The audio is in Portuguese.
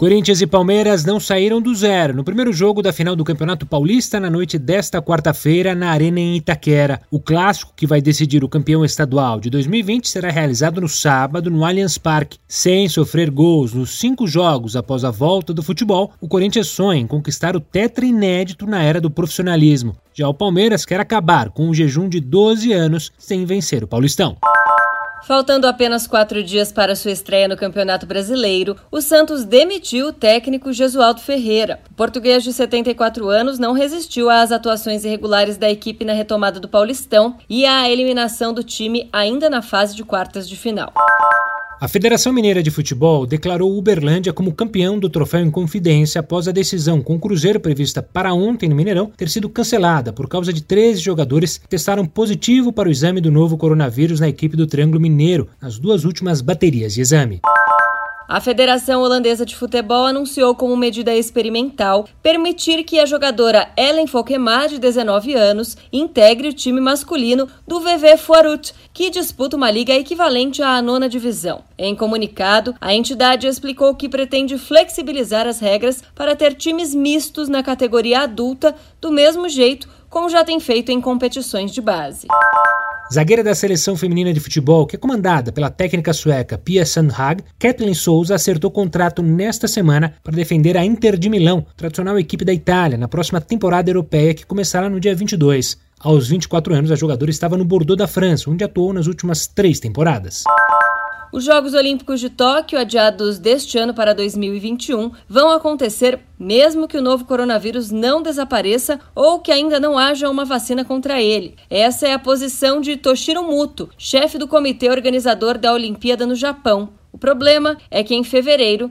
Corinthians e Palmeiras não saíram do zero no primeiro jogo da final do Campeonato Paulista na noite desta quarta-feira na Arena em Itaquera. O clássico que vai decidir o campeão estadual de 2020 será realizado no sábado no Allianz Parque. Sem sofrer gols nos cinco jogos após a volta do futebol, o Corinthians sonha em conquistar o tetra inédito na era do profissionalismo. Já o Palmeiras quer acabar com um jejum de 12 anos sem vencer o Paulistão. Faltando apenas quatro dias para sua estreia no Campeonato Brasileiro, o Santos demitiu o técnico Jesualdo Ferreira. O português de 74 anos não resistiu às atuações irregulares da equipe na retomada do Paulistão e à eliminação do time ainda na fase de quartas de final. A Federação Mineira de Futebol declarou Uberlândia como campeão do troféu em confidência após a decisão com o Cruzeiro prevista para ontem no Mineirão ter sido cancelada por causa de 13 jogadores que testaram positivo para o exame do novo coronavírus na equipe do Triângulo Mineiro nas duas últimas baterias de exame. A Federação Holandesa de Futebol anunciou como medida experimental permitir que a jogadora Ellen Folkemar, de 19 anos, integre o time masculino do VV Foarut, que disputa uma liga equivalente à nona divisão. Em comunicado, a entidade explicou que pretende flexibilizar as regras para ter times mistos na categoria adulta, do mesmo jeito como já tem feito em competições de base. Zagueira da seleção feminina de futebol, que é comandada pela técnica sueca Pia Sandhag, Kathleen Souza acertou contrato nesta semana para defender a Inter de Milão, tradicional equipe da Itália, na próxima temporada europeia que começará no dia 22. Aos 24 anos, a jogadora estava no Bordeaux da França, onde atuou nas últimas três temporadas. Os Jogos Olímpicos de Tóquio, adiados deste ano para 2021, vão acontecer mesmo que o novo coronavírus não desapareça ou que ainda não haja uma vacina contra ele. Essa é a posição de Toshiro Muto, chefe do comitê organizador da Olimpíada no Japão. O problema é que em fevereiro